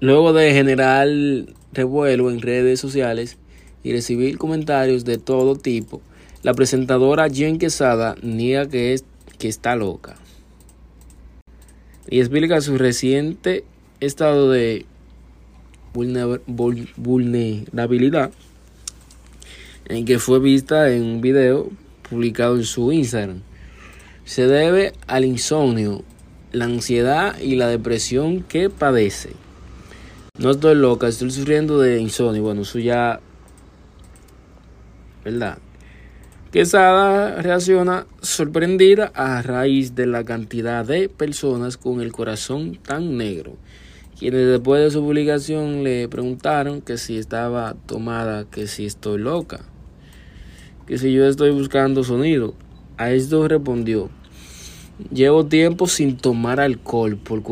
Luego de generar revuelo en redes sociales y recibir comentarios de todo tipo, la presentadora Jen Quesada niega que, es, que está loca y explica su reciente estado de vulnerabilidad en que fue vista en un video publicado en su Instagram. Se debe al insomnio, la ansiedad y la depresión que padece. No estoy loca, estoy sufriendo de insomnio. Bueno, eso ya. ¿Verdad? Quesada reacciona sorprendida a raíz de la cantidad de personas con el corazón tan negro, quienes después de su publicación le preguntaron que si estaba tomada, que si estoy loca, que si yo estoy buscando sonido. A esto respondió, llevo tiempo sin tomar alcohol por cuestión